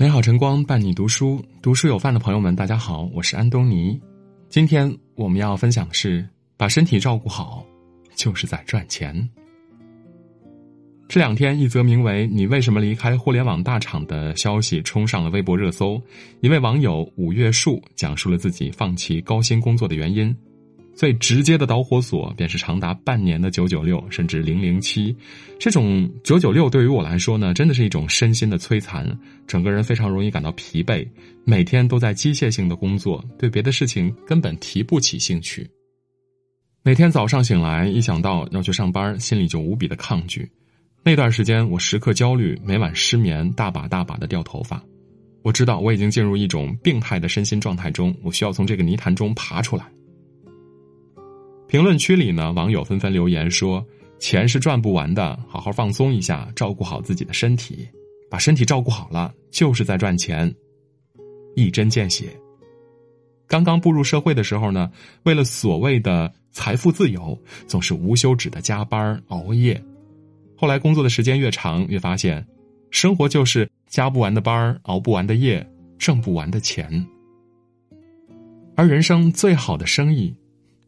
美好晨光伴你读书，读书有饭的朋友们，大家好，我是安东尼。今天我们要分享的是，把身体照顾好，就是在赚钱。这两天，一则名为“你为什么离开互联网大厂”的消息冲上了微博热搜。一位网友五月树讲述了自己放弃高薪工作的原因。最直接的导火索便是长达半年的九九六，甚至零零七。这种九九六对于我来说呢，真的是一种身心的摧残，整个人非常容易感到疲惫，每天都在机械性的工作，对别的事情根本提不起兴趣。每天早上醒来，一想到要去上班，心里就无比的抗拒。那段时间，我时刻焦虑，每晚失眠，大把大把的掉头发。我知道我已经进入一种病态的身心状态中，我需要从这个泥潭中爬出来。评论区里呢，网友纷纷留言说：“钱是赚不完的，好好放松一下，照顾好自己的身体，把身体照顾好了，就是在赚钱。”一针见血。刚刚步入社会的时候呢，为了所谓的财富自由，总是无休止的加班熬夜。后来工作的时间越长，越发现，生活就是加不完的班熬不完的夜，挣不完的钱。而人生最好的生意。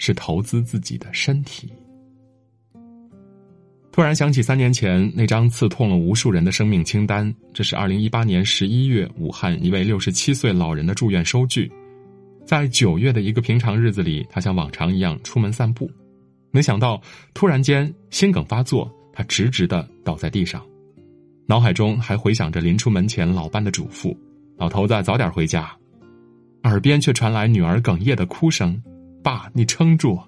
是投资自己的身体。突然想起三年前那张刺痛了无数人的生命清单，这是二零一八年十一月武汉一位六十七岁老人的住院收据。在九月的一个平常日子里，他像往常一样出门散步，没想到突然间心梗发作，他直直的倒在地上，脑海中还回想着临出门前老伴的嘱咐：“老头子早点回家。”耳边却传来女儿哽咽的哭声。爸，你撑住！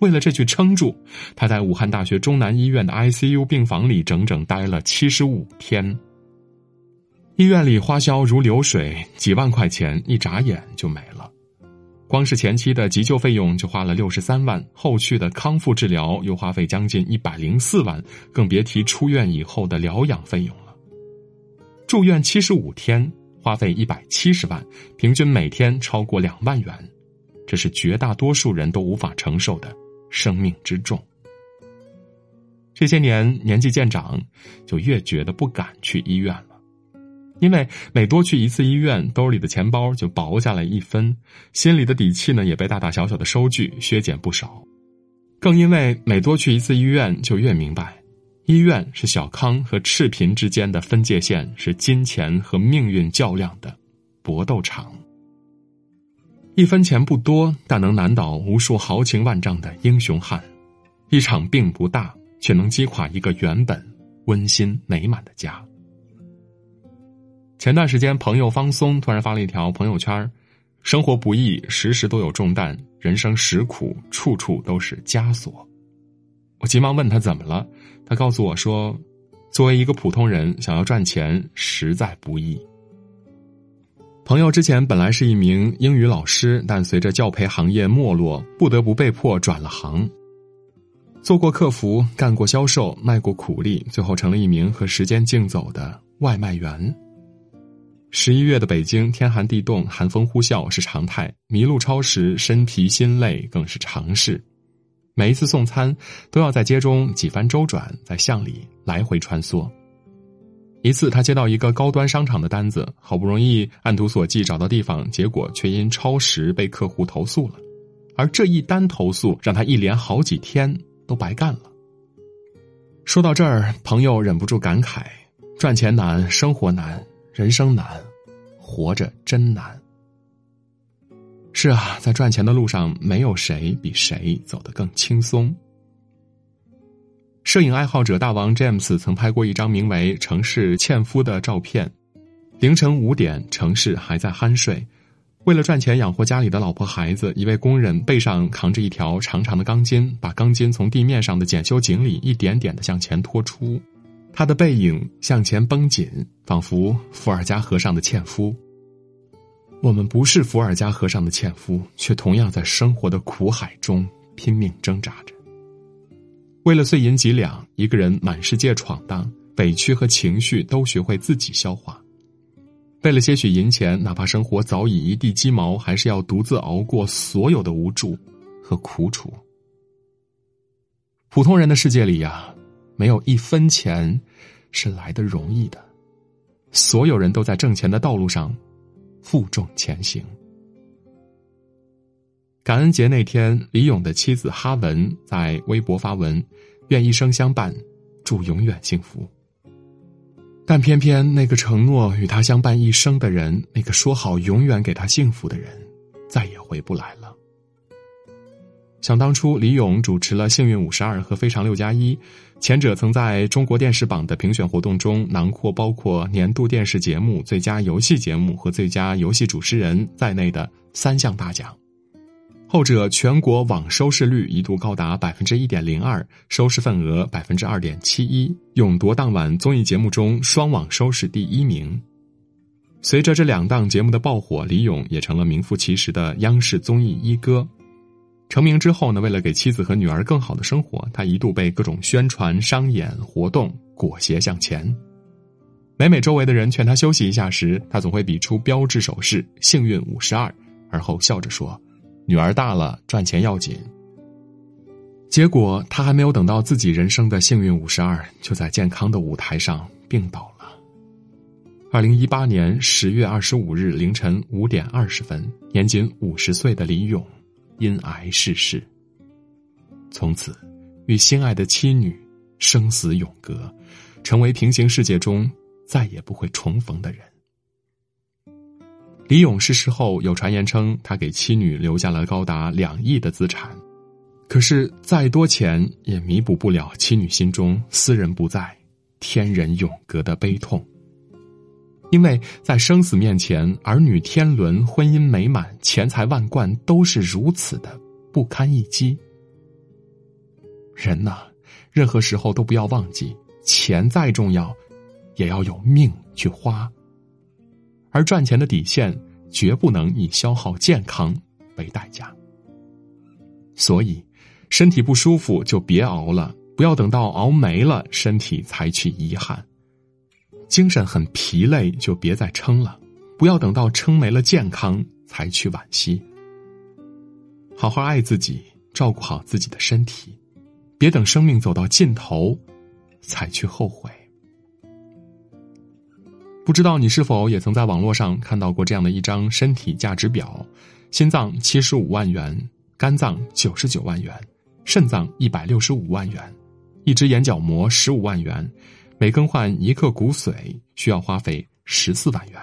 为了这句撑住，他在武汉大学中南医院的 ICU 病房里整整待了七十五天。医院里花销如流水，几万块钱一眨眼就没了。光是前期的急救费用就花了六十三万，后续的康复治疗又花费将近一百零四万，更别提出院以后的疗养费用了。住院七十五天，花费一百七十万，平均每天超过两万元。这是绝大多数人都无法承受的生命之重。这些年年纪渐长，就越觉得不敢去医院了，因为每多去一次医院，兜里的钱包就薄下来一分，心里的底气呢也被大大小小的收据削减不少。更因为每多去一次医院，就越明白，医院是小康和赤贫之间的分界线，是金钱和命运较量的搏斗场。一分钱不多，但能难倒无数豪情万丈的英雄汉。一场病不大，却能击垮一个原本温馨美满的家。前段时间，朋友方松突然发了一条朋友圈：“生活不易，时时都有重担；人生实苦，处处都是枷锁。”我急忙问他怎么了，他告诉我说：“作为一个普通人，想要赚钱实在不易。”朋友之前本来是一名英语老师，但随着教培行业没落，不得不被迫转了行。做过客服，干过销售，卖过苦力，最后成了一名和时间竞走的外卖员。十一月的北京，天寒地冻，寒风呼啸是常态，迷路超时，身疲心累更是常事。每一次送餐，都要在街中几番周转，在巷里来回穿梭。一次，他接到一个高端商场的单子，好不容易按图索骥找到地方，结果却因超时被客户投诉了。而这一单投诉，让他一连好几天都白干了。说到这儿，朋友忍不住感慨：赚钱难，生活难，人生难，活着真难。是啊，在赚钱的路上，没有谁比谁走得更轻松。摄影爱好者大王 James 曾拍过一张名为《城市纤夫》的照片。凌晨五点，城市还在酣睡。为了赚钱养活家里的老婆孩子，一位工人背上扛着一条长长的钢筋，把钢筋从地面上的检修井里一点点的向前拖出。他的背影向前绷紧，仿佛伏尔加河上的纤夫。我们不是伏尔加河上的纤夫，却同样在生活的苦海中拼命挣扎着。为了碎银几两，一个人满世界闯荡，委屈和情绪都学会自己消化。为了些许银钱，哪怕生活早已一地鸡毛，还是要独自熬过所有的无助和苦楚。普通人的世界里呀，没有一分钱是来的容易的。所有人都在挣钱的道路上负重前行。感恩节那天，李勇的妻子哈文在微博发文，愿一生相伴，祝永远幸福。但偏偏那个承诺与他相伴一生的人，那个说好永远给他幸福的人，再也回不来了。想当初，李咏主持了《幸运五十二》和《非常六加一》，前者曾在中国电视榜的评选活动中囊括包括年度电视节目、最佳游戏节目和最佳游戏主持人在内的三项大奖；后者全国网收视率一度高达百分之一点零二，收视份额百分之二点七一，勇夺当晚综艺节目中双网收视第一名。随着这两档节目的爆火，李咏也成了名副其实的央视综艺一哥。成名之后呢，为了给妻子和女儿更好的生活，他一度被各种宣传、商演活动裹挟向前。每每周围的人劝他休息一下时，他总会比出标志手势“幸运五十二”，而后笑着说：“女儿大了，赚钱要紧。”结果他还没有等到自己人生的幸运五十二，就在健康的舞台上病倒了。二零一八年十月二十五日凌晨五点二十分，年仅五十岁的李勇。因癌逝世，从此与心爱的妻女生死永隔，成为平行世界中再也不会重逢的人。李勇逝世后，有传言称他给妻女留下了高达两亿的资产，可是再多钱也弥补不了妻女心中私人不在、天人永隔的悲痛。因为在生死面前，儿女天伦、婚姻美满、钱财万贯都是如此的不堪一击。人呐，任何时候都不要忘记，钱再重要，也要有命去花。而赚钱的底线，绝不能以消耗健康为代价。所以，身体不舒服就别熬了，不要等到熬没了，身体才去遗憾。精神很疲累，就别再撑了，不要等到撑没了健康才去惋惜。好好爱自己，照顾好自己的身体，别等生命走到尽头，才去后悔。不知道你是否也曾在网络上看到过这样的一张身体价值表：心脏七十五万元，肝脏九十九万元，肾脏一百六十五万元，一只眼角膜十五万元。每更换一克骨髓需要花费十四万元，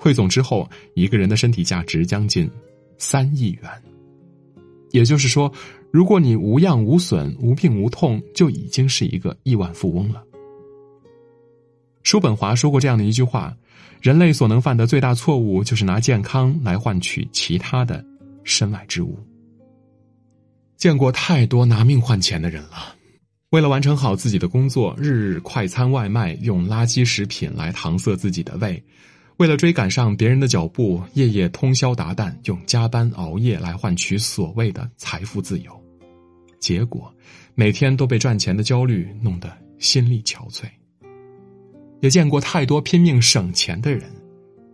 汇总之后，一个人的身体价值将近三亿元。也就是说，如果你无恙无损、无病无痛，就已经是一个亿万富翁了。叔本华说过这样的一句话：“人类所能犯的最大错误，就是拿健康来换取其他的身外之物。”见过太多拿命换钱的人了。为了完成好自己的工作，日日快餐外卖，用垃圾食品来搪塞自己的胃；为了追赶上别人的脚步，夜夜通宵达旦，用加班熬夜来换取所谓的财富自由。结果，每天都被赚钱的焦虑弄得心力憔悴。也见过太多拼命省钱的人，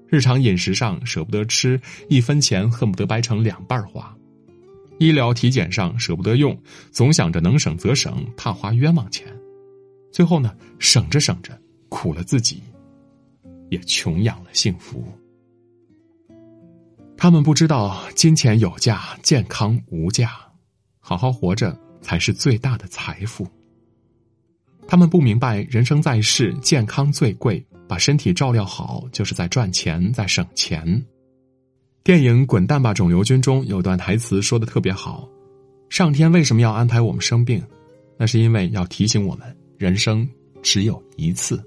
日常饮食上舍不得吃，一分钱恨不得掰成两半花。医疗体检上舍不得用，总想着能省则省，怕花冤枉钱。最后呢，省着省着，苦了自己，也穷养了幸福。他们不知道金钱有价，健康无价，好好活着才是最大的财富。他们不明白人生在世，健康最贵，把身体照料好，就是在赚钱，在省钱。电影《滚蛋吧，肿瘤君》中有段台词说的特别好：“上天为什么要安排我们生病？那是因为要提醒我们，人生只有一次。”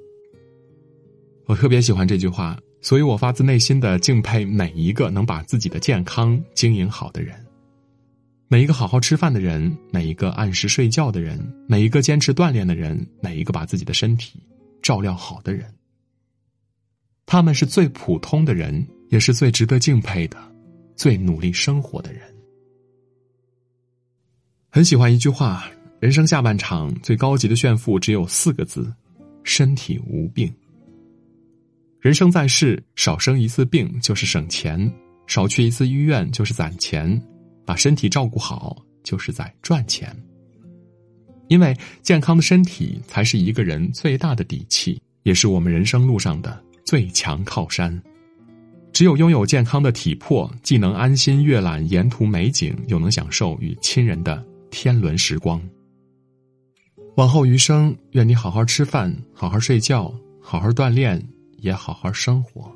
我特别喜欢这句话，所以我发自内心的敬佩每一个能把自己的健康经营好的人，每一个好好吃饭的人，每一个按时睡觉的人，每一个坚持锻炼的人，每一个把自己的身体照料好的人。他们是最普通的人。也是最值得敬佩的，最努力生活的人。很喜欢一句话：人生下半场最高级的炫富只有四个字，身体无病。人生在世，少生一次病就是省钱，少去一次医院就是攒钱，把身体照顾好就是在赚钱。因为健康的身体才是一个人最大的底气。也是我们人生路上的最强靠山。只有拥有健康的体魄，既能安心阅览沿途美景，又能享受与亲人的天伦时光。往后余生，愿你好好吃饭，好好睡觉，好好锻炼，也好好生活。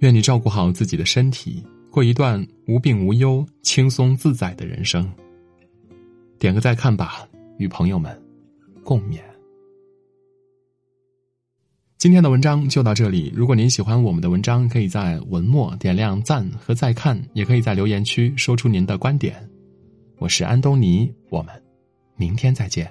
愿你照顾好自己的身体，过一段无病无忧、轻松自在的人生。点个再看吧，与朋友们共勉。今天的文章就到这里。如果您喜欢我们的文章，可以在文末点亮赞和再看，也可以在留言区说出您的观点。我是安东尼，我们明天再见。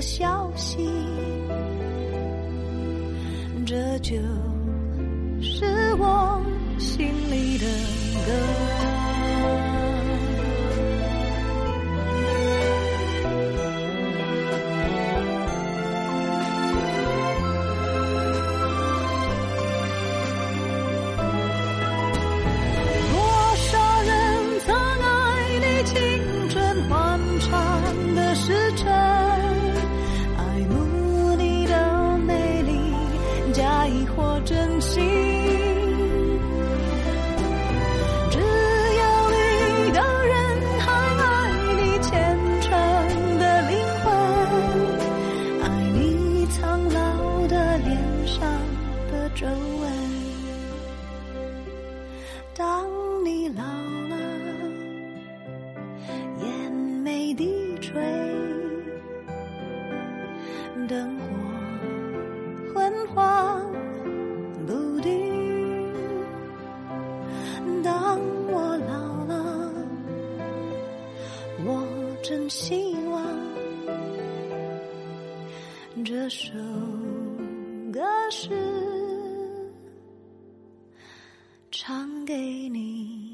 消息，这就是我心里的歌。多少人曾爱你青春欢畅的时当你老了，眼眉低垂，灯火昏黄不定。当我老了，我真希望这首歌是。唱给你。